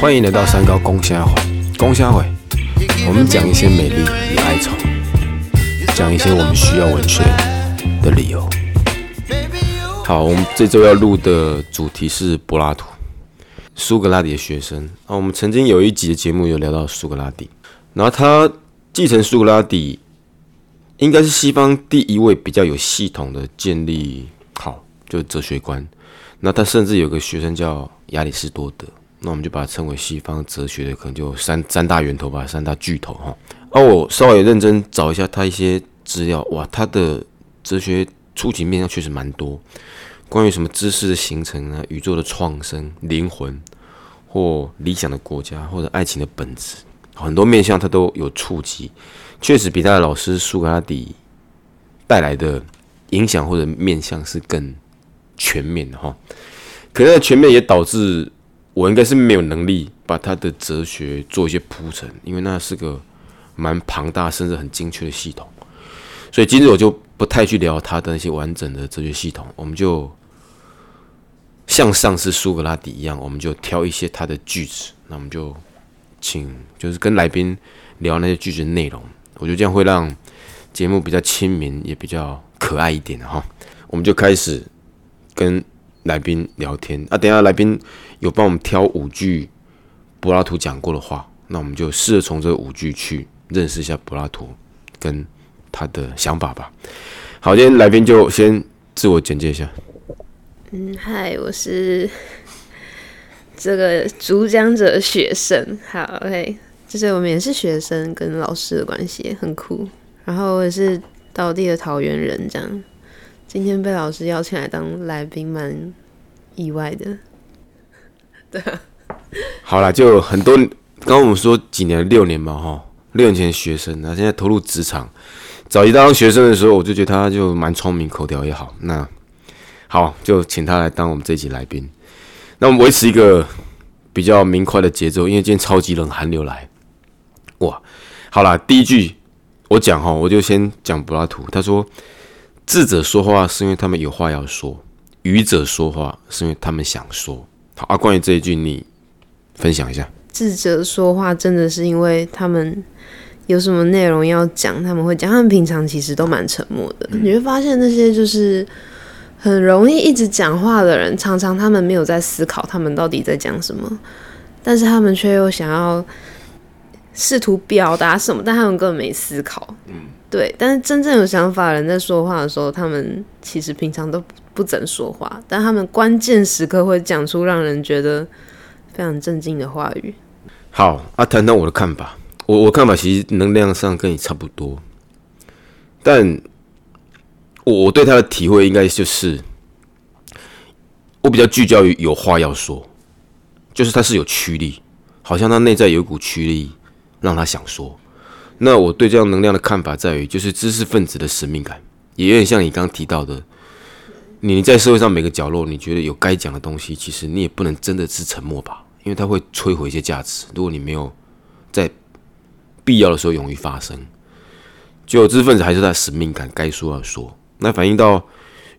欢迎来到三高公虾会，公虾会，我们讲一些美丽与哀愁，讲一些我们需要文学的理由。好，我们这周要录的主题是柏拉图，苏格拉底的学生啊。我们曾经有一集的节目有聊到苏格拉底，然后他继承苏格拉底，应该是西方第一位比较有系统的建立好就哲学观。那他甚至有个学生叫亚里士多德，那我们就把它称为西方哲学的可能就三三大源头吧，三大巨头哈。而我稍微认真找一下他一些资料，哇，他的哲学触及面向确实蛮多，关于什么知识的形成啊、宇宙的创生、灵魂或理想的国家或者爱情的本质，很多面向他都有触及，确实比他的老师苏格拉底带来的影响或者面向是更。全面的哈，可能全面也导致我应该是没有能力把他的哲学做一些铺陈，因为那是个蛮庞大甚至很精确的系统，所以今日我就不太去聊他的那些完整的哲学系统，我们就像上次苏格拉底一样，我们就挑一些他的句子，那我们就请就是跟来宾聊那些句子内容，我觉得这样会让节目比较亲民，也比较可爱一点的哈，我们就开始。跟来宾聊天啊，等下来宾有帮我们挑五句柏拉图讲过的话，那我们就试着从这五句去认识一下柏拉图跟他的想法吧。好，今天来宾就先自我简介一下。嗯，嗨，我是这个主讲者学生。好，OK，就是我们也是学生跟老师的关系很酷。然后我也是道地的桃园人，这样。今天被老师邀请来当来宾，蛮意外的。对啊，好了，就很多。刚刚我们说几年，六年嘛，哈，六年前学生，那现在投入职场。早期当学生的时候，我就觉得他就蛮聪明，口条也好。那好，就请他来当我们这一集来宾。那我们维持一个比较明快的节奏，因为今天超级冷，寒流来。哇，好了，第一句我讲哈，我就先讲柏拉图。他说。智者说话是因为他们有话要说，愚者说话是因为他们想说。好啊，关于这一句，你分享一下。智者说话真的是因为他们有什么内容要讲，他们会讲。他们平常其实都蛮沉默的。你会发现那些就是很容易一直讲话的人，常常他们没有在思考他们到底在讲什么，但是他们却又想要试图表达什么，但他们根本没思考。嗯。对，但是真正有想法的人在说话的时候，他们其实平常都不怎说话，但他们关键时刻会讲出让人觉得非常震惊的话语。好，啊，谈谈我的看法。我我看法其实能量上跟你差不多，但我我对他的体会应该就是，我比较聚焦于有话要说，就是他是有驱力，好像他内在有一股驱力让他想说。那我对这样能量的看法在于，就是知识分子的使命感，也有点像你刚刚提到的，你在社会上每个角落，你觉得有该讲的东西，其实你也不能真的是沉默吧，因为它会摧毁一些价值。如果你没有在必要的时候勇于发声，就知识分子还是在使命感，该说要说。那反映到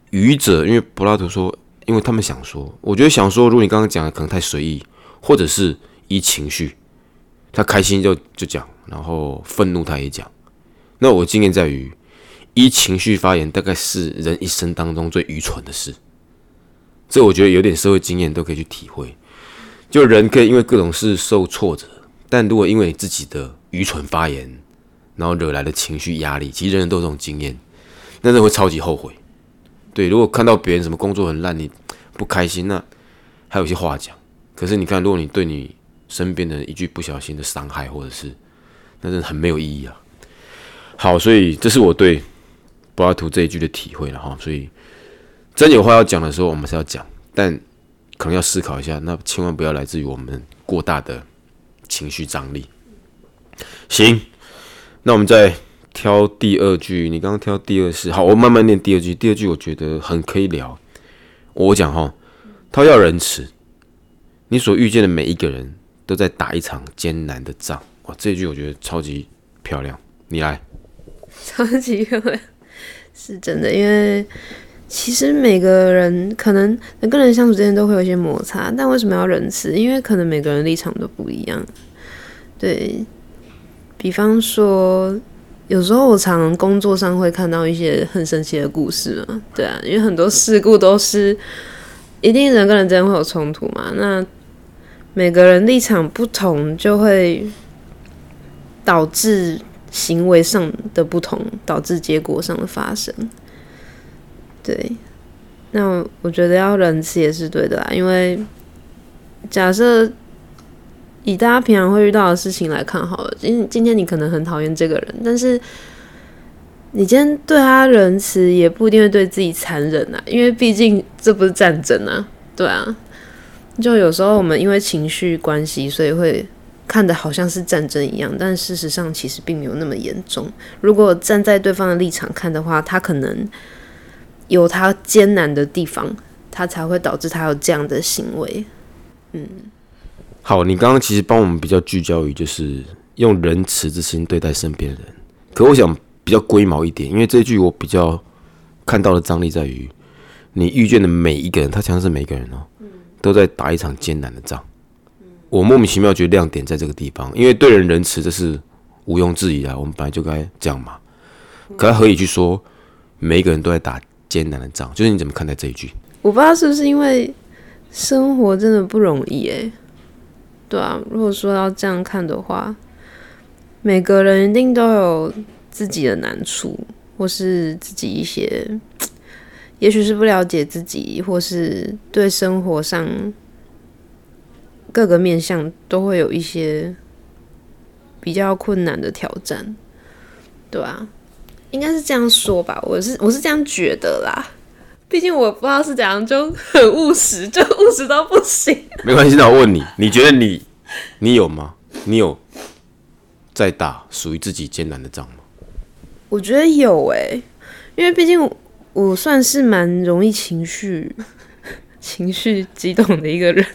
愚者，因为柏拉图说，因为他们想说，我觉得想说，如果你刚刚讲的可能太随意，或者是依情绪，他开心就就讲。然后愤怒，他也讲。那我经验在于，一情绪发言，大概是人一生当中最愚蠢的事。这我觉得有点社会经验都可以去体会。就人可以因为各种事受挫折，但如果因为自己的愚蠢发言，然后惹来的情绪压力，其实人人都有这种经验，那人会超级后悔。对，如果看到别人什么工作很烂，你不开心，那还有些话讲。可是你看，如果你对你身边的人一句不小心的伤害，或者是那真的很没有意义啊！好，所以这是我对柏拉图这一句的体会了哈。所以真有话要讲的时候，我们是要讲，但可能要思考一下，那千万不要来自于我们过大的情绪张力。行，那我们再挑第二句。你刚刚挑第二是好，我慢慢念第二句。第二句我觉得很可以聊。我讲哈，他要仁慈，你所遇见的每一个人都在打一场艰难的仗哇。这句我觉得超级漂亮，你来。超级漂亮，是真的，因为其实每个人可能人跟人相处之间都会有一些摩擦，但为什么要仁慈？因为可能每个人立场都不一样。对比方说，有时候我常工作上会看到一些很神奇的故事嘛，对啊，因为很多事故都是一定人跟人之间会有冲突嘛，那每个人立场不同，就会导致行为上的不同，导致结果上的发生。对，那我觉得要仁慈也是对的啦，因为假设以大家平常会遇到的事情来看好了，今今天你可能很讨厌这个人，但是你今天对他仁慈，也不一定会对自己残忍啊，因为毕竟这不是战争啊，对啊，就有时候我们因为情绪关系，所以会看的好像是战争一样，但事实上其实并没有那么严重。如果站在对方的立场看的话，他可能。有他艰难的地方，他才会导致他有这样的行为。嗯，好，你刚刚其实帮我们比较聚焦于就是用仁慈之心对待身边人，可我想比较龟毛一点，因为这句我比较看到的张力在于，你遇见的每一个人，他强是每个人哦，都在打一场艰难的仗。我莫名其妙觉得亮点在这个地方，因为对人仁慈这是毋庸置疑的，我们本来就该这样嘛。可他何以去说每一个人都在打？艰难的仗，就是你怎么看待这一句？我不知道是不是因为生活真的不容易诶。对啊，如果说要这样看的话，每个人一定都有自己的难处，或是自己一些，也许是不了解自己，或是对生活上各个面向都会有一些比较困难的挑战，对啊。应该是这样说吧，我是我是这样觉得啦。毕竟我不知道是怎样，就很务实，就务实到不行。没关系，那我问你，你觉得你你有吗？你有在打属于自己艰难的仗吗？我觉得有诶，因为毕竟我算是蛮容易情绪 情绪激动的一个人。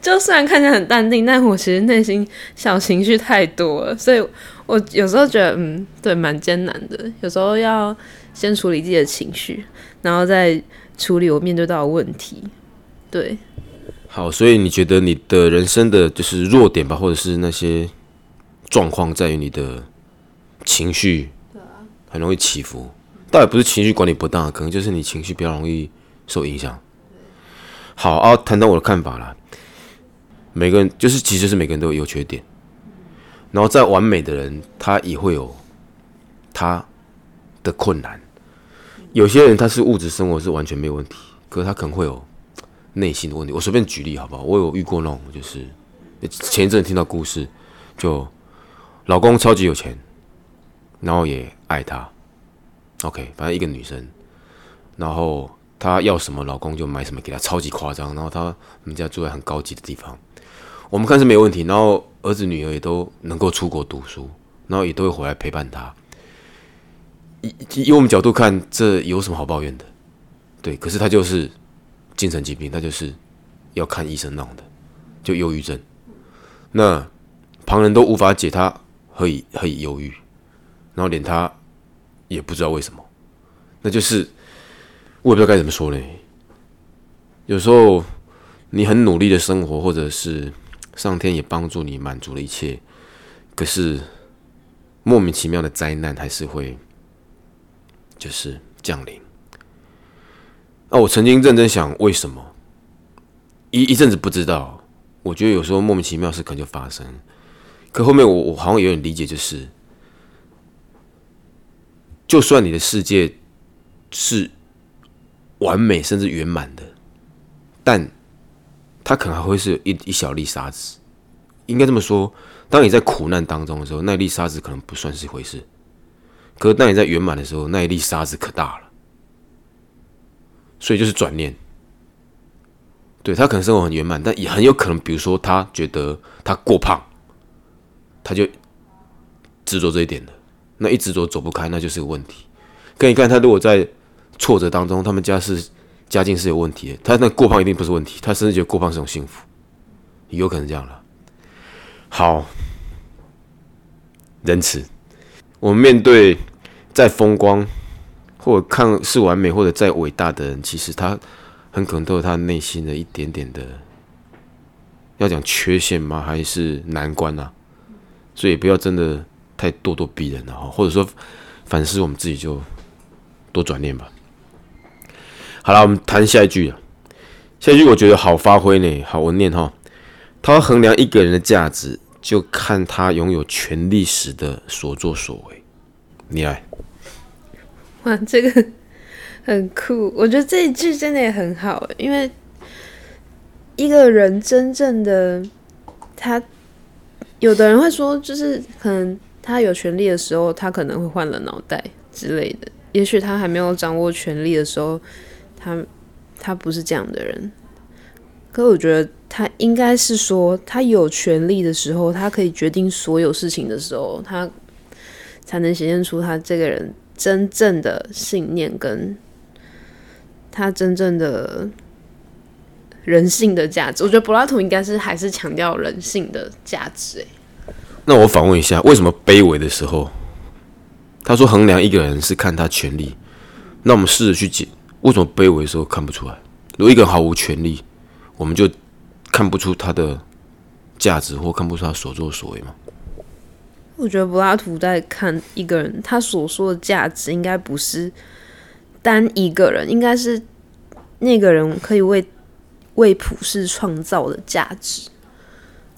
就虽然看起来很淡定，但我其实内心小情绪太多了，所以。我有时候觉得，嗯，对，蛮艰难的。有时候要先处理自己的情绪，然后再处理我面对到的问题。对，好，所以你觉得你的人生的就是弱点吧，或者是那些状况，在于你的情绪，对啊，很容易起伏。倒也不是情绪管理不当，可能就是你情绪比较容易受影响。好啊，谈到我的看法了。每个人就是，其实是每个人都有优缺点。然后再完美的人，他也会有他的困难。有些人他是物质生活是完全没有问题，可是他可能会有内心的问题。我随便举例好不好？我有遇过那种，就是前一阵听到故事，就老公超级有钱，然后也爱她。OK，反正一个女生，然后她要什么，老公就买什么给她，超级夸张。然后他们家住在很高级的地方。我们看是没问题，然后儿子女儿也都能够出国读书，然后也都会回来陪伴她。以以我们角度看，这有什么好抱怨的？对，可是她就是精神疾病，她就是要看医生那种的，就忧郁症。那旁人都无法解她何以何以忧郁，然后连她也不知道为什么，那就是我也不知道该怎么说嘞。有时候你很努力的生活，或者是。上天也帮助你满足了一切，可是莫名其妙的灾难还是会就是降临。那我曾经认真想，为什么一一阵子不知道？我觉得有时候莫名其妙事可能就发生，可后面我我好像有点理解，就是就算你的世界是完美甚至圆满的，但。它可能还会是一一小粒沙子，应该这么说。当你在苦难当中的时候，那粒沙子可能不算是一回事；可是当你在圆满的时候，那一粒沙子可大了。所以就是转念，对他可能生活很圆满，但也很有可能，比如说他觉得他过胖，他就执着这一点的，那一执着走不开，那就是个问题。可你看他如果在挫折当中，他们家是。家境是有问题的，他那过胖一定不是问题，他甚至觉得过胖是种幸福，有可能这样了。好，仁慈，我们面对再风光或者看似完美或者再伟大的人，其实他很可能都有他内心的一点点的，要讲缺陷吗？还是难关啊？所以不要真的太咄咄逼人了哈，或者说反思我们自己就多转念吧。好了，我们谈下一句啊。下一句我觉得好发挥呢，好，我念哈。他衡量一个人的价值，就看他拥有权力时的所作所为。你来。哇，这个很酷，我觉得这一句真的也很好，因为一个人真正的他，有的人会说，就是可能他有权利的时候，他可能会换了脑袋之类的。也许他还没有掌握权力的时候，他他不是这样的人。可我觉得他应该是说，他有权利的时候，他可以决定所有事情的时候，他才能显现出他这个人。真正的信念跟他真正的人性的价值，我觉得柏拉图应该是还是强调人性的价值。哎，那我反问一下，为什么卑微的时候，他说衡量一个人是看他权利？那我们试着去解，为什么卑微的时候看不出来？如果一个人毫无权利，我们就看不出他的价值，或看不出他所作所为吗？我觉得柏拉图在看一个人，他所说的价值应该不是单一个人，应该是那个人可以为为普世创造的价值。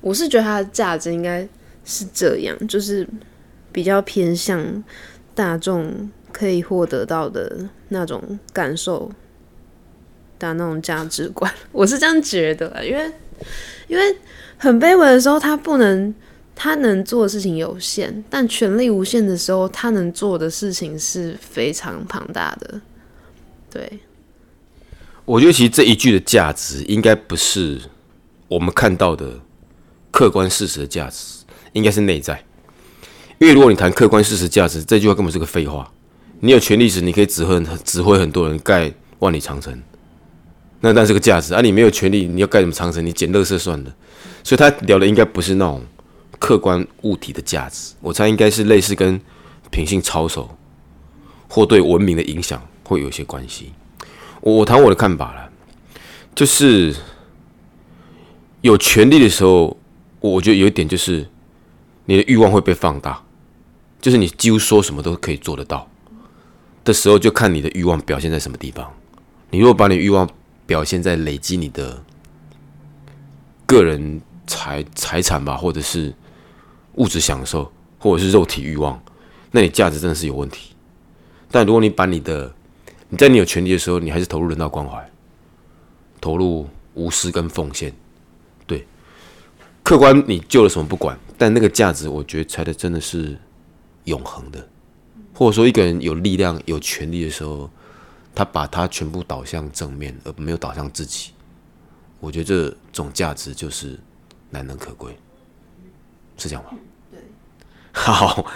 我是觉得他的价值应该是这样，就是比较偏向大众可以获得到的那种感受的那种价值观。我是这样觉得，因为因为很卑微的时候，他不能。他能做的事情有限，但权力无限的时候，他能做的事情是非常庞大的。对，我觉得其实这一句的价值，应该不是我们看到的客观事实的价值，应该是内在。因为如果你谈客观事实价值，这句话根本是个废话。你有权利时，你可以指挥指挥很多人盖万里长城，那但是个价值啊。你没有权利，你要盖什么长城？你捡垃圾算了。所以他聊的应该不是那种。客观物体的价值，我猜应该是类似跟品性操守或对文明的影响会有些关系。我我谈我的看法了，就是有权利的时候，我觉得有一点就是你的欲望会被放大，就是你几乎说什么都可以做得到的时候，就看你的欲望表现在什么地方。你如果把你欲望表现在累积你的个人财财产吧，或者是物质享受，或者是肉体欲望，那你价值真的是有问题。但如果你把你的，你在你有权利的时候，你还是投入人道关怀，投入无私跟奉献，对，客观你救了什么不管，但那个价值，我觉得才的真的是永恒的。或者说，一个人有力量、有权利的时候，他把他全部导向正面，而没有导向自己，我觉得这种价值就是难能可贵。是这样吗？对，好，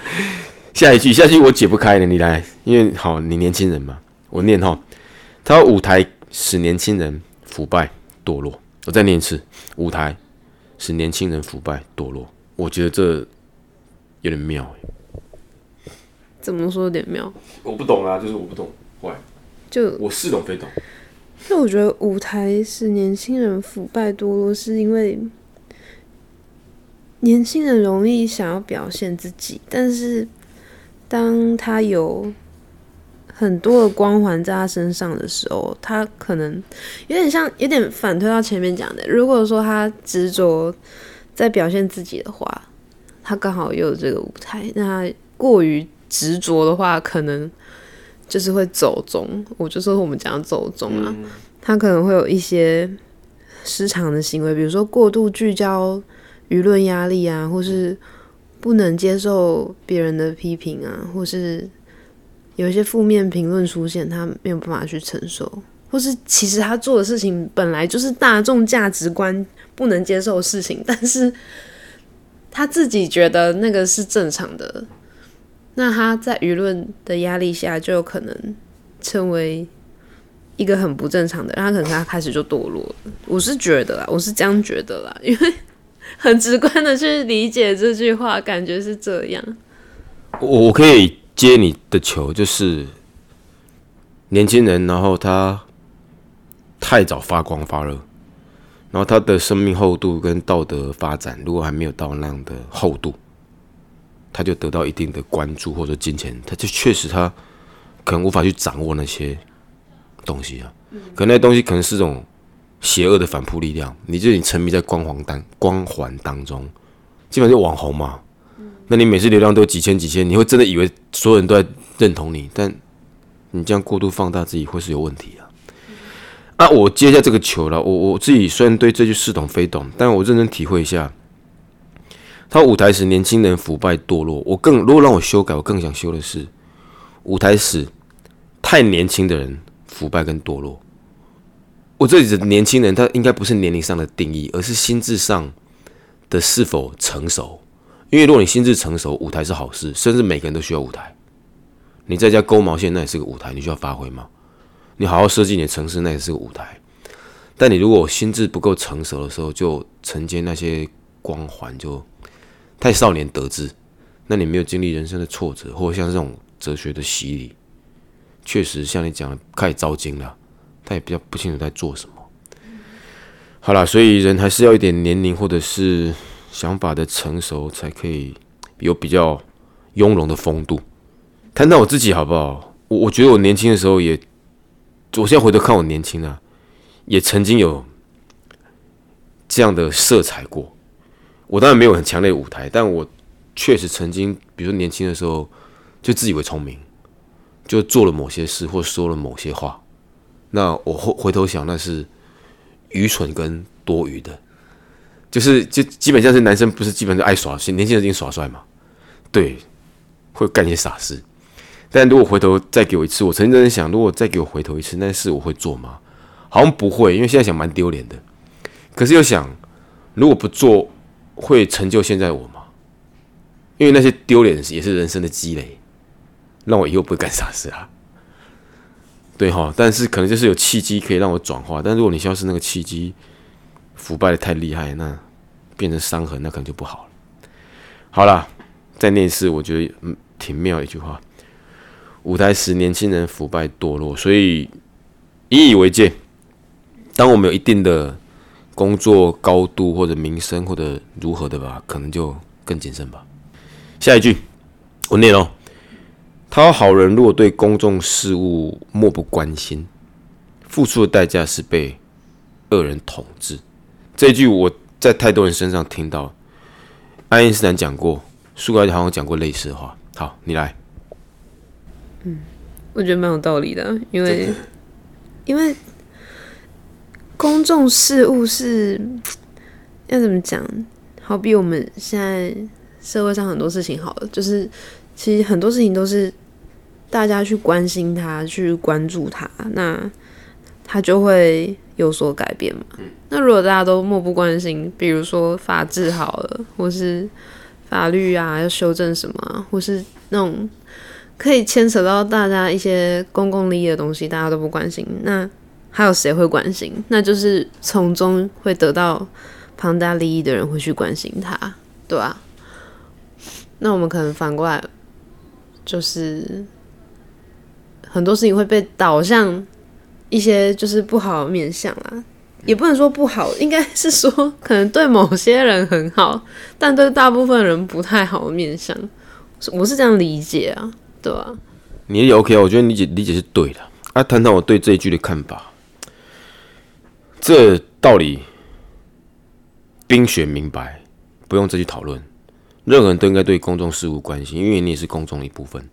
下一句，下一句我解不开了，你来，因为好，你年轻人嘛，我念哈，他说舞台使年轻人腐败堕落，我再念一次，舞台使年轻人腐败堕落，我觉得这有点妙怎么说有点妙？我不懂啊，就是我不懂，坏，就我似懂非懂。那我觉得舞台是年轻人腐败堕落，是因为。年轻人容易想要表现自己，但是当他有很多的光环在他身上的时候，他可能有点像，有点反推到前面讲的。如果说他执着在表现自己的话，他刚好又有这个舞台。那他过于执着的话，可能就是会走中。我就说我们讲走中啊，他可能会有一些失常的行为，比如说过度聚焦。舆论压力啊，或是不能接受别人的批评啊，或是有一些负面评论出现，他没有办法去承受，或是其实他做的事情本来就是大众价值观不能接受的事情，但是他自己觉得那个是正常的，那他在舆论的压力下就有可能成为一个很不正常的，他可能他开始就堕落了。我是觉得啦，我是这样觉得啦，因为。很直观的去理解这句话，感觉是这样。我我可以接你的球，就是年轻人，然后他太早发光发热，然后他的生命厚度跟道德发展如果还没有到那样的厚度，他就得到一定的关注或者金钱，他就确实他可能无法去掌握那些东西啊，可那些东西可能是种邪恶的反扑力量，你就你沉迷在光环当光环当中，基本上就网红嘛。那你每次流量都几千几千，你会真的以为所有人都在认同你，但你这样过度放大自己会是有问题。啊，我接下这个球了，我我自己虽然对这句似懂非懂，但我认真体会一下，他舞台时年轻人腐败堕落，我更如果让我修改，我更想修的是舞台时太年轻的人腐败跟堕落。我这里的年轻人，他应该不是年龄上的定义，而是心智上的是否成熟。因为如果你心智成熟，舞台是好事，甚至每个人都需要舞台。你在家勾毛线，那也是个舞台，你需要发挥吗。你好好设计你的城市，那也是个舞台。但你如果心智不够成熟的时候，就承接那些光环，就太少年得志。那你没有经历人生的挫折，或像这种哲学的洗礼，确实像你讲的开始糟精了。他也比较不清楚在做什么。好了，所以人还是要一点年龄，或者是。想法的成熟，才可以有比较雍容的风度。谈谈我自己好不好？我我觉得我年轻的时候也，我现在回头看我年轻啊，也曾经有这样的色彩过。我当然没有很强烈的舞台，但我确实曾经，比如说年轻的时候，就自以为聪明，就做了某些事或说了某些话。那我后回头想，那是愚蠢跟多余的。就是就基本上是男生不是基本上爱耍，年轻人已经耍帅嘛，对，会干些傻事。但如果回头再给我一次，我曾经在想，如果再给我回头一次，那事我会做吗？好像不会，因为现在想蛮丢脸的。可是又想，如果不做，会成就现在我吗？因为那些丢脸也是人生的积累，让我以后不会干傻事啊。对哈，但是可能就是有契机可以让我转化。但如果你消失那个契机，腐败的太厉害，那变成伤痕，那可能就不好了。好了，再念一次，我觉得嗯挺妙一句话：舞台时年轻人腐败堕落，所以引以为戒。当我们有一定的工作高度或者名声或者如何的吧，可能就更谨慎吧。下一句我念哦：他好人如果对公众事务漠不关心，付出的代价是被恶人统治。这句我在太多人身上听到，爱因斯坦讲过，苏格拉底好像讲过类似的话。好，你来。嗯，我觉得蛮有道理的，因为因为公众事务是要怎么讲？好比我们现在社会上很多事情，好了，就是其实很多事情都是大家去关心他，去关注他，那他就会有所改变嘛。那如果大家都漠不关心，比如说法治好了，或是法律啊要修正什么，或是那种可以牵扯到大家一些公共利益的东西，大家都不关心，那还有谁会关心？那就是从中会得到庞大利益的人会去关心他，对吧？那我们可能反过来，就是很多事情会被导向一些就是不好的面相啦。也不能说不好，应该是说可能对某些人很好，但对大部分人不太好的面相，我是这样理解啊，对吧？你也 OK 啊，我觉得理解理解是对的。啊，谈谈我对这一句的看法，这道理冰雪明白，不用再去讨论。任何人都应该对公众事务关心，因为你也是公众的一部分。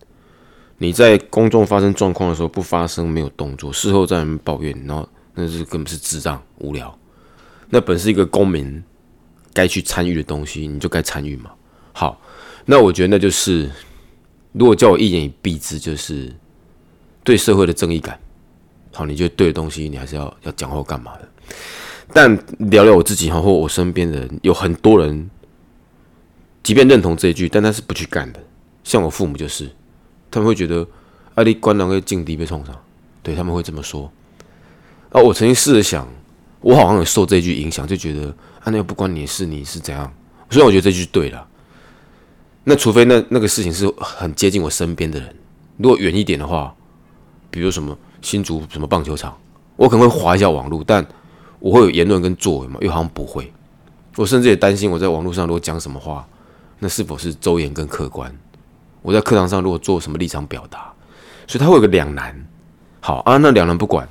你在公众发生状况的时候不发声，没有动作，事后在抱怨，然后。那是根本是智障无聊，那本是一个公民该去参与的东西，你就该参与嘛。好，那我觉得那就是，如果叫我一言以蔽之，就是对社会的正义感。好，你觉得对的东西，你还是要要讲或干嘛的。但聊聊我自己哈，或我身边的人，有很多人，即便认同这一句，但他是不去干的。像我父母就是，他们会觉得阿里官人会劲敌被冲上，对他们会这么说。啊，我曾经试着想，我好像有受这句影响，就觉得啊，那又不关你的事，你是怎样？所以我觉得这句对了。那除非那那个事情是很接近我身边的人，如果远一点的话，比如什么新竹什么棒球场，我可能会划一下网络，但我会有言论跟作为吗？又好像不会。我甚至也担心我在网络上如果讲什么话，那是否是周延跟客观？我在课堂上如果做什么立场表达，所以他会有个两难。好啊，那两难不管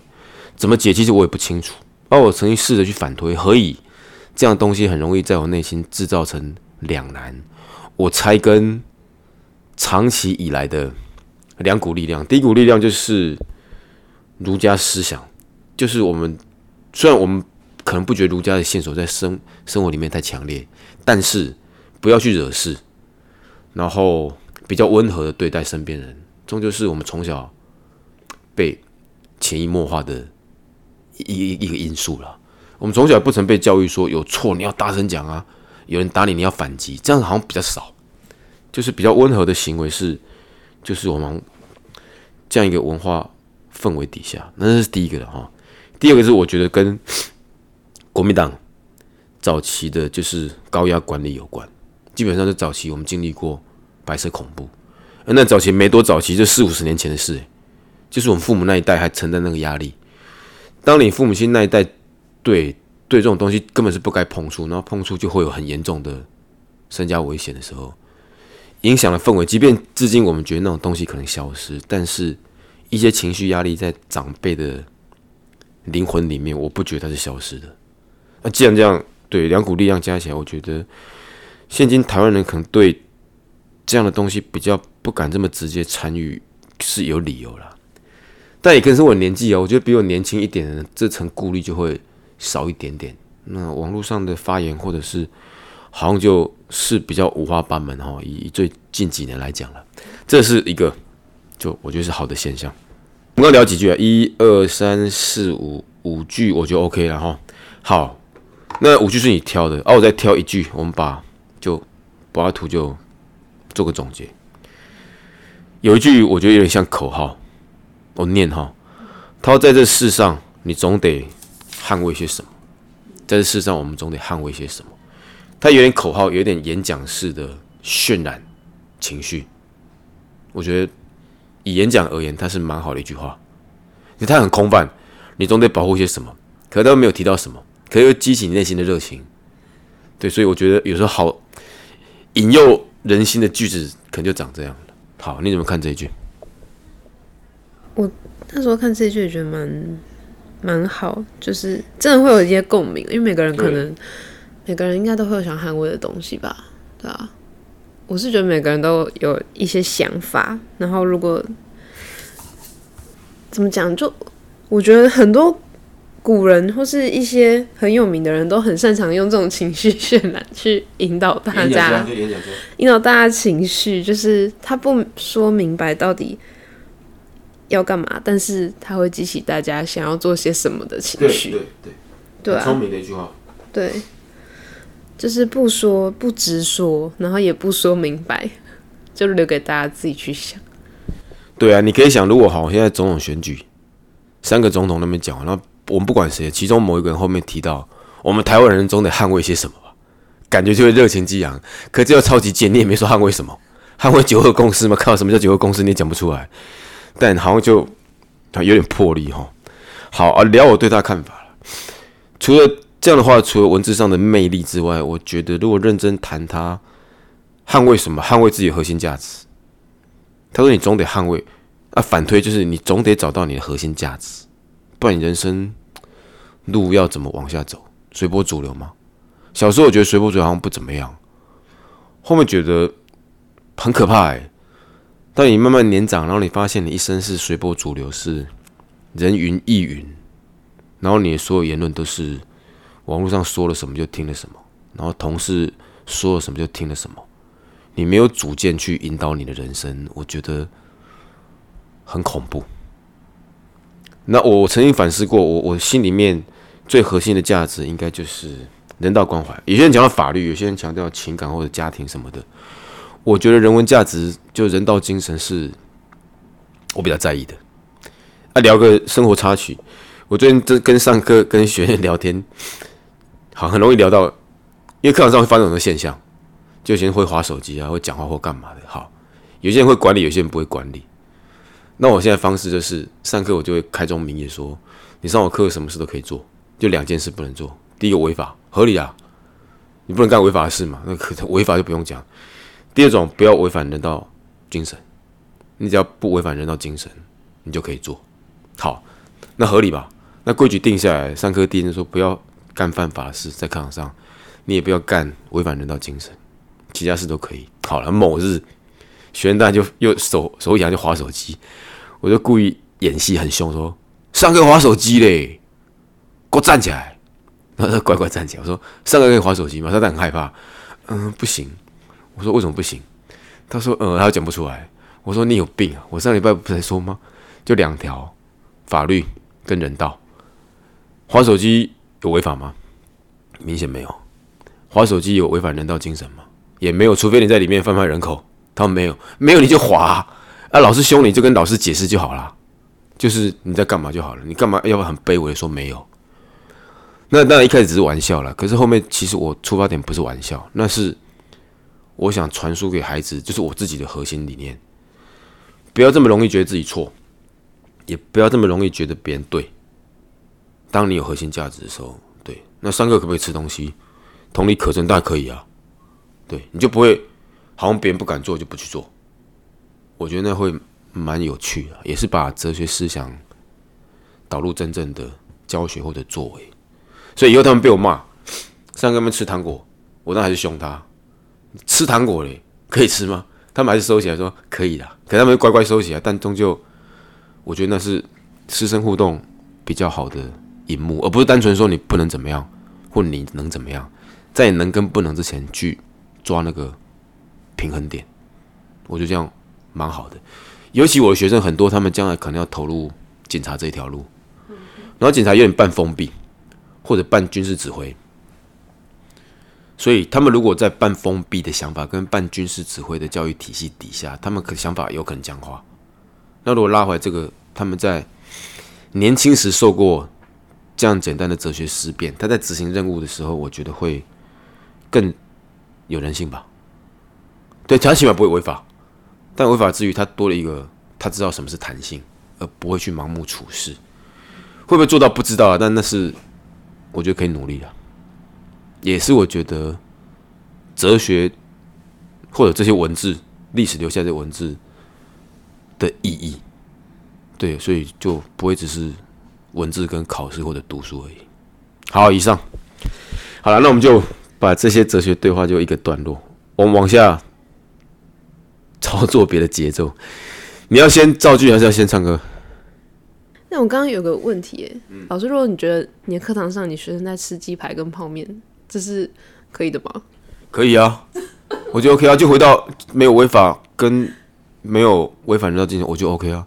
怎么解，其实我也不清楚。而我曾经试着去反推，何以这样东西很容易在我内心制造成两难？我猜跟长期以来的两股力量，第一股力量就是儒家思想，就是我们虽然我们可能不觉儒家的线索在生生活里面太强烈，但是不要去惹事，然后比较温和的对待身边人，终究是我们从小被潜移默化的一一个因素了。我们从小不曾被教育说有错你要大声讲啊，有人打你你要反击，这样好像比较少。就是比较温和的行为是，就是我们这样一个文化氛围底下，那是第一个的哈。第二个是我觉得跟 国民党早期的就是高压管理有关，基本上是早期我们经历过白色恐怖，那早期没多早期，就四五十年前的事，就是我们父母那一代还承担那个压力。当你父母亲那一代对对这种东西根本是不该碰触，然后碰触就会有很严重的身家危险的时候。影响了氛围，即便至今我们觉得那种东西可能消失，但是一些情绪压力在长辈的灵魂里面，我不觉得它是消失的。那既然这样，对两股力量加起来，我觉得现今台湾人可能对这样的东西比较不敢这么直接参与，是有理由了。但也可能是我年纪啊，我觉得比我年轻一点的，这层顾虑就会少一点点。那网络上的发言，或者是。好像就是比较五花八门哈，以最近几年来讲了，这是一个就我觉得是好的现象。我们刚聊几句啊，一二三四五五句，我就 OK 了哈。好，那五句是你挑的，啊，我再挑一句，我们把就柏拉图就做个总结。有一句我觉得有点像口号，我念哈，他说在这世上，你总得捍卫些什么？在这世上，我们总得捍卫些什么？他有点口号，有点演讲式的渲染情绪。我觉得以演讲而言，他是蛮好的一句话。他很空泛，你总得保护些什么，可他没有提到什么，可又激起你内心的热情。对，所以我觉得有时候好引诱人心的句子，可能就长这样。好，你怎么看这一句？我那时候看这一句，也觉得蛮蛮好，就是真的会有一些共鸣，因为每个人可能。每个人应该都会有想捍卫的东西吧，对啊，我是觉得每个人都有一些想法，然后如果怎么讲，就我觉得很多古人或是一些很有名的人都很擅长用这种情绪渲染去引导大家，引导大家情绪，就是他不说明白到底要干嘛，但是他会激起大家想要做些什么的情绪，对对对，对聪明的一句话，对。就是不说不直说，然后也不说明白，就留给大家自己去想。对啊，你可以想，如果好，现在总统选举，三个总统那边讲，然后我们不管谁，其中某一个人后面提到，我们台湾人总得捍卫些什么吧，感觉就会热情激昂。可这又超级贱，你也没说捍卫什么，捍卫九二共识吗？看到什么叫九二共识，你也讲不出来。但好像就他有点魄力哈。好啊，聊我对他看法了，除了。这样的话，除了文字上的魅力之外，我觉得如果认真谈他捍卫什么，捍卫自己的核心价值。他说：“你总得捍卫啊，反推就是你总得找到你的核心价值，不然你人生路要怎么往下走？随波逐流吗？小时候我觉得随波逐流好像不怎么样，后面觉得很可怕哎。当你慢慢年长，然后你发现你一生是随波逐流，是人云亦云，然后你的所有言论都是。”网络上说了什么就听了什么，然后同事说了什么就听了什么，你没有主见去引导你的人生，我觉得很恐怖。那我曾经反思过，我我心里面最核心的价值应该就是人道关怀。有些人讲到法律，有些人强调情感或者家庭什么的。我觉得人文价值就人道精神是我比较在意的。啊，聊个生活插曲，我最近这跟上课跟学员聊天。好，很容易聊到，因为课堂上会发生很多现象，就有些人会划手机啊，会讲话或干嘛的。好，有些人会管理，有些人不会管理。那我现在方式就是上课我就会开宗明义说，你上我课什么事都可以做，就两件事不能做。第一个违法，合理啊，你不能干违法的事嘛，那可违法就不用讲。第二种，不要违反人道精神，你只要不违反人道精神，你就可以做。好，那合理吧？那规矩定下来，上课第一天说不要干犯法的事，在课堂上，你也不要干违反人道精神，其他事都可以。好了，某日，学生蛋就又手手一扬就划手机。我就故意演戏很凶，说上课划手机嘞，给我站起来。然后他乖乖站起来。我说上课可以划手机吗？他很害怕。嗯，不行。我说为什么不行？他说呃，他讲不出来。我说你有病啊！我上礼拜不是说吗？就两条，法律跟人道。划手机有违法吗？明显没有。划手机有违反人道精神吗？也没有，除非你在里面贩卖人口。他说没有，没有你就划。啊，老师凶你就跟老师解释就好了，就是你在干嘛就好了，你干嘛要不很卑微说没有？那当然一开始只是玩笑了，可是后面其实我出发点不是玩笑，那是我想传输给孩子，就是我自己的核心理念，不要这么容易觉得自己错，也不要这么容易觉得别人对。当你有核心价值的时候，对，那三个可不可以吃东西？同理可证，当然可以啊。对，你就不会好像别人不敢做就不去做。我觉得那会蛮有趣的，也是把哲学思想导入真正的教学或者作为。所以以后他们被我骂，上课们吃糖果，我那还是凶他，吃糖果嘞，可以吃吗？他们还是收起来说可以的，可他们乖乖收起来。但终究，我觉得那是师生互动比较好的一幕，而不是单纯说你不能怎么样，或你能怎么样，在你能跟不能之前去抓那个平衡点。我就这样。蛮好的，尤其我的学生很多，他们将来可能要投入警察这条路，然后警察有点半封闭，或者半军事指挥，所以他们如果在半封闭的想法跟半军事指挥的教育体系底下，他们可想法有可能僵化。那如果拉回来这个，他们在年轻时受过这样简单的哲学思辨，他在执行任务的时候，我觉得会更有人性吧。对，他起码不会违法。但违法之余，他多了一个，他知道什么是弹性，而不会去盲目处事。会不会做到不知道啊？但那是我觉得可以努力的，也是我觉得哲学或者这些文字、历史留下的文字的意义。对，所以就不会只是文字跟考试或者读书而已。好，以上好了，那我们就把这些哲学对话就一个段落，我们往下。操作别的节奏，你要先造句还是要先唱歌？那我刚刚有个问题，老师，如果你觉得你的课堂上你学生在吃鸡排跟泡面，这是可以的吗？可以啊，我就 OK 啊，就回到没有违法跟没有违反人道精神，我就 OK 啊。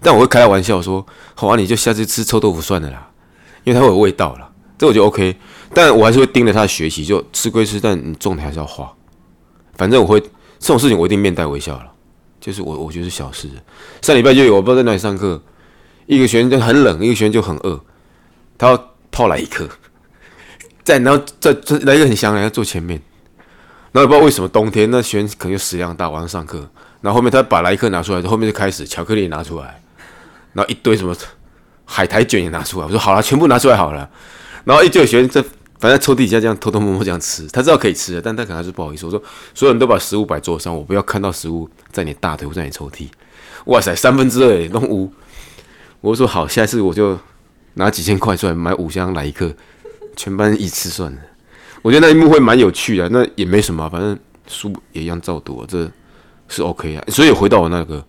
但我会开玩笑说，好啊，你就下次吃臭豆腐算了啦，因为它会有味道了，这我就 OK。但我还是会盯着他的学习，就吃归吃，但你重点还是要画。反正我会。这种事情我一定面带微笑了，就是我我觉得是小事。上礼拜就有我不知道在哪里上课，一个学生就很冷，一个学生就很饿，他要泡来一颗，在然后再再来一个很香，要坐前面，然后也不知道为什么冬天那学生可能就食量大，晚上上课，然后后面他把来一颗拿出来，后面就开始巧克力拿出来，然后一堆什么海苔卷也拿出来，我说好了，全部拿出来好了，然后一堆学生在。反正抽屉底下这样偷偷摸摸这样吃，他知道可以吃的，但他可能还是不好意思。我说，所有人都把食物摆桌上，我不要看到食物在你大腿或在你抽屉。哇塞，三分之二弄五。我说好，下次我就拿几千块出来买五箱来一克，全班一次算了。我觉得那一幕会蛮有趣的，那也没什么，反正书也一样照读，这是 OK 啊。所以回到我那个，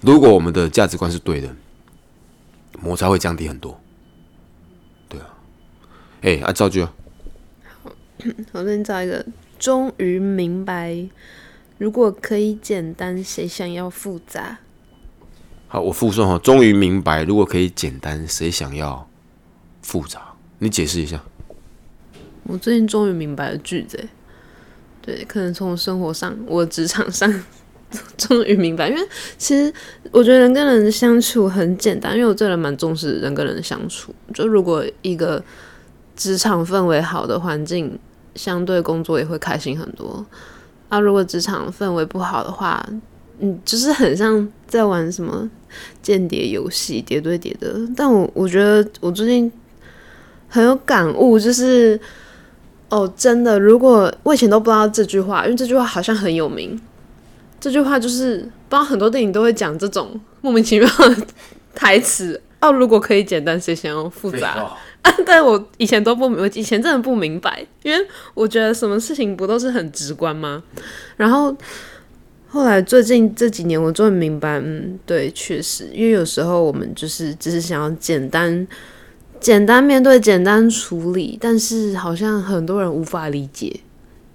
如果我们的价值观是对的，摩擦会降低很多。对啊，哎，啊，造句啊。我给你造一个，终于明白，如果可以简单，谁想要复杂？好，我复述哈，终于明白，如果可以简单，谁想要复杂？你解释一下。我最近终于明白了句子，对，可能从生活上，我职场上 终于明白，因为其实我觉得人跟人相处很简单，因为我这人蛮重视人跟人相处，就如果一个职场氛围好的环境。相对工作也会开心很多。那如果职场氛围不好的话，嗯，就是很像在玩什么间谍游戏，叠对叠的。但我我觉得我最近很有感悟，就是哦，真的，如果我以前都不知道这句话，因为这句话好像很有名。这句话就是不知道很多电影都会讲这种莫名其妙的台词。哦，如果可以简单，谁想要复杂？啊 但我以前都不明，我以前真的不明白，因为我觉得什么事情不都是很直观吗？然后后来最近这几年，我终于明白，嗯，对，确实，因为有时候我们就是只是想要简单、简单面对、简单处理，但是好像很多人无法理解，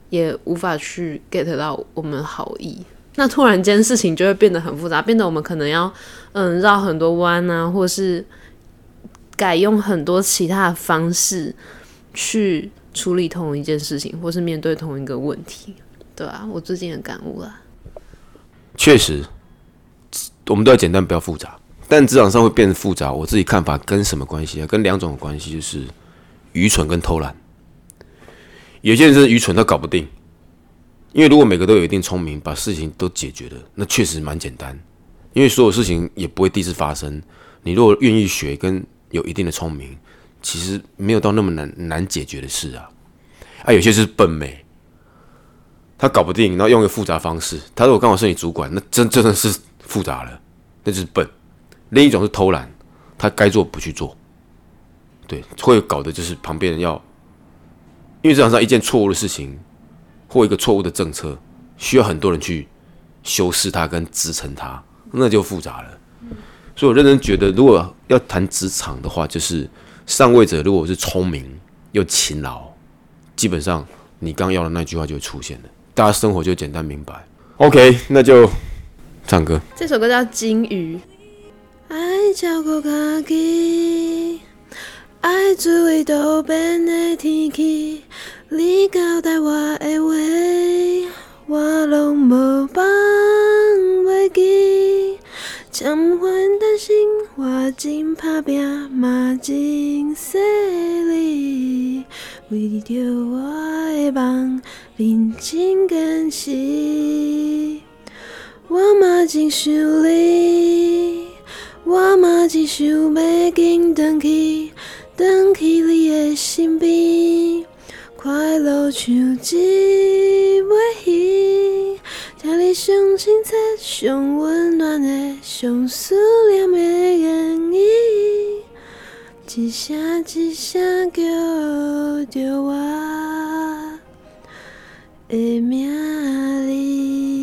也无法去 get 到我们好意。那突然间事情就会变得很复杂，变得我们可能要嗯绕很多弯啊，或是。改用很多其他的方式去处理同一件事情，或是面对同一个问题，对啊，我最近的感悟了。确实，我们都要简单，不要复杂。但职场上会变得复杂，我自己看法跟什么关系啊？跟两种关系，就是愚蠢跟偷懒。有些人是愚蠢，他搞不定。因为如果每个都有一定聪明，把事情都解决了，那确实蛮简单。因为所有事情也不会第一次发生。你如果愿意学跟有一定的聪明，其实没有到那么难难解决的事啊。啊，有些是笨美，他搞不定，然后用个复杂方式。他如果刚好是你主管，那真真的是复杂了，那就是笨。另一种是偷懒，他该做不去做，对，会搞的就是旁边人要，因为职场上一件错误的事情或一个错误的政策，需要很多人去修饰它跟支撑它，那就复杂了。所以，我认真觉得，如果要谈职场的话，就是上位者如果是聪明又勤劳，基本上你刚要的那句话就会出现了，大家生活就简单明白。OK，那就唱歌。这首歌叫《金鱼》。爱照顾家己，爱注意周边的天气，你交代我的话，我拢无放袂记。千烦担心，我真打拼，嘛真犀利。为着我的梦，认真坚持。我嘛真想你，我嘛只想要紧回去，回去你的身边，快乐像一尾鱼。听你上清澈、上温暖的、上思念的言语，一声一声叫着我的名字。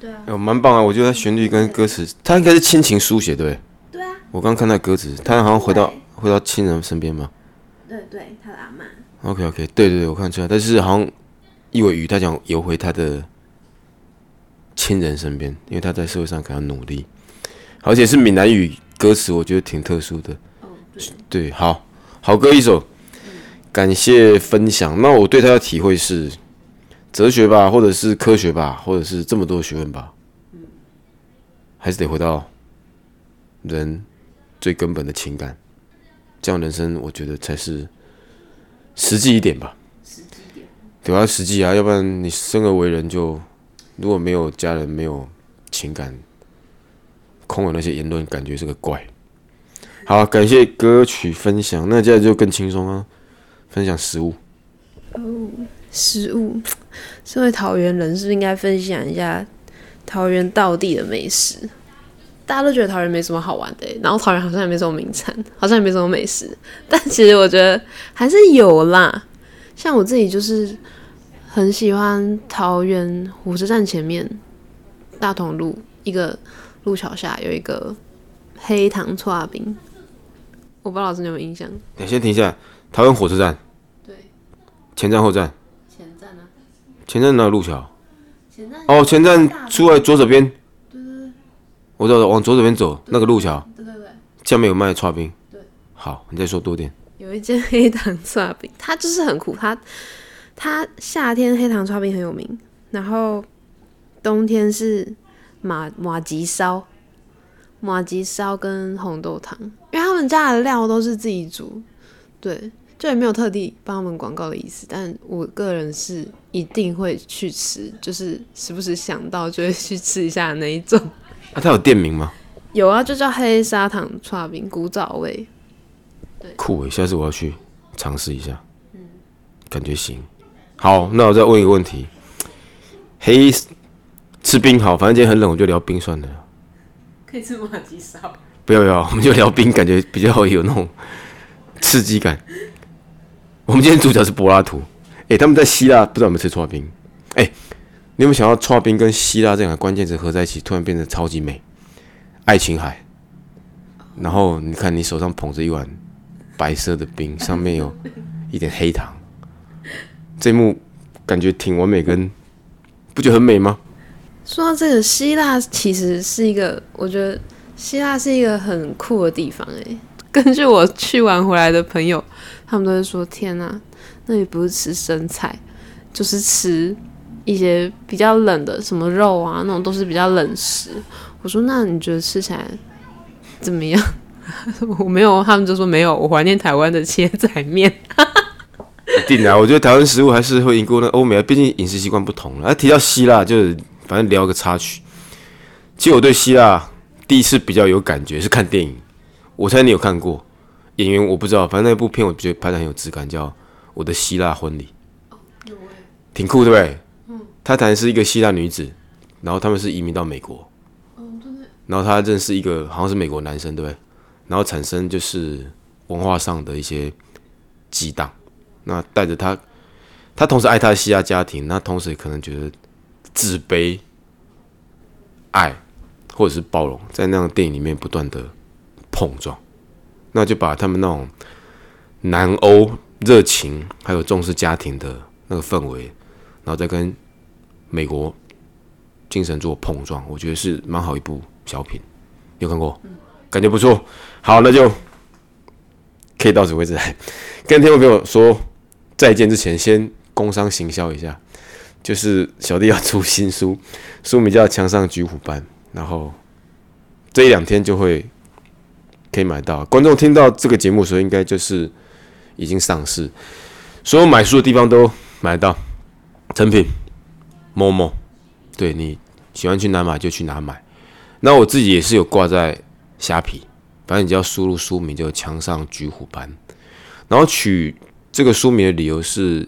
对啊，哦，蛮棒啊！我觉得他旋律跟歌词，他应该是亲情书写，对对啊。我刚看那歌词，他好像回到回到亲人身边嘛。对对，他的阿妈。OK OK，对对对，我看出来，但是好像。一尾鱼，他想游回他的亲人身边，因为他在社会上可能努力，而且是闽南语歌词，我觉得挺特殊的。哦，对，对，好好歌一首，感谢分享。那我对他的体会是哲学吧，或者是科学吧，或者是这么多学问吧，还是得回到人最根本的情感，这样人生我觉得才是实际一点吧。实际点对啊，实际啊，要不然你生而为人，就如果没有家人，没有情感，空有那些言论，感觉是个怪。好，感谢歌曲分享，那接下来就更轻松啊，分享食物。哦，食物，身为桃园人，是不是应该分享一下桃园道地的美食？大家都觉得桃园没什么好玩的，然后桃园好像也没什么名产，好像也没什么美食，但其实我觉得还是有啦。像我自己就是很喜欢桃园火车站前面大同路一个路桥下有一个黑糖搓冰，我不知道老师有没有印象？你先停下，桃园火车站。对。前站后站。前站哪有路桥？前站。哦，前站出来左手边。对对对。我走往左手边走，那个路桥。对对对。下面有卖搓冰。对。好，你再说多点。有一间黑糖刷饼，它就是很苦。它它夏天黑糖刷饼很有名，然后冬天是马马吉烧、马吉烧跟红豆汤，因为他们家的料都是自己煮。对，就也没有特地帮他们广告的意思，但我个人是一定会去吃，就是时不时想到就会去吃一下的那一种。啊，它有店名吗？有啊，就叫黑砂糖串饼，古早味。酷诶，下次我要去尝试一下。嗯，感觉行。好，那我再问一个问题：黑吃冰好，反正今天很冷，我就聊冰算了。可以吃马吉烧。不要不要，我们就聊冰，感觉比较有那种刺激感。我们今天主角是柏拉图，哎，他们在希腊不知道有没有吃搓冰？哎，你有没有想到搓冰跟希腊这两个关键词合在一起，突然变得超级美？爱琴海，然后你看你手上捧着一碗白色的冰，上面有一点黑糖，这幕感觉挺完美，跟不觉得很美吗？说到这个，希腊其实是一个，我觉得希腊是一个很酷的地方，哎。根据我去玩回来的朋友，他们都会说：“天哪，那里不是吃生菜，就是吃一些比较冷的，什么肉啊，那种都是比较冷食。”我说：“那你觉得吃起来怎么样？” 我没有，他们就说没有。我怀念台湾的切仔面。一定啊！我觉得台湾食物还是会赢过那欧美，毕竟饮食习惯不同了。提到希腊，就是反正聊个插曲。其实我对希腊第一次比较有感觉是看电影。我猜你有看过，演员我不知道，反正那部片我觉得拍的很有质感，叫《我的希腊婚礼》，挺酷，对不对？嗯，他谈的是一个希腊女子，然后他们是移民到美国，然后他认识一个好像是美国男生，对不对？然后产生就是文化上的一些激荡，那带着他，他同时爱他的希腊家庭，那同时也可能觉得自卑、爱或者是包容，在那样的电影里面不断的。碰撞，那就把他们那种南欧热情还有重视家庭的那个氛围，然后再跟美国精神做碰撞，我觉得是蛮好一部小品。有看过？感觉不错。好，那就可以到此为止。跟听众朋友说再见之前，先工商行销一下，就是小弟要出新书，书名叫《墙上举虎斑》，然后这一两天就会。可以买到，观众听到这个节目的时候，应该就是已经上市，所有买书的地方都买到。成品，某某，对你喜欢去哪买就去哪买。那我自己也是有挂在虾皮，反正你只要输入书名就墙上举虎斑。然后取这个书名的理由是，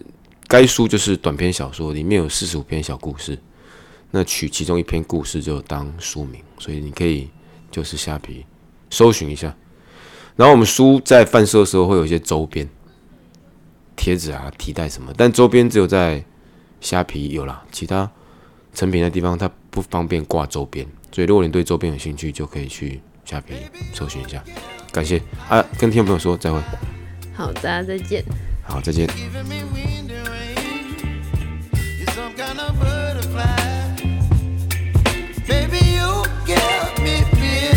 该书就是短篇小说，里面有四十五篇小故事，那取其中一篇故事就当书名，所以你可以就是虾皮。搜寻一下。然后我们书在贩售的时候会有一些周边贴纸啊、提袋什么，但周边只有在虾皮有啦，其他成品的地方它不方便挂周边，所以如果你对周边有兴趣，就可以去虾皮搜寻一下。感谢啊，跟听众朋友说再会。好的，再见。好，再见。Baby, you give me fear.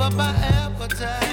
up my appetite.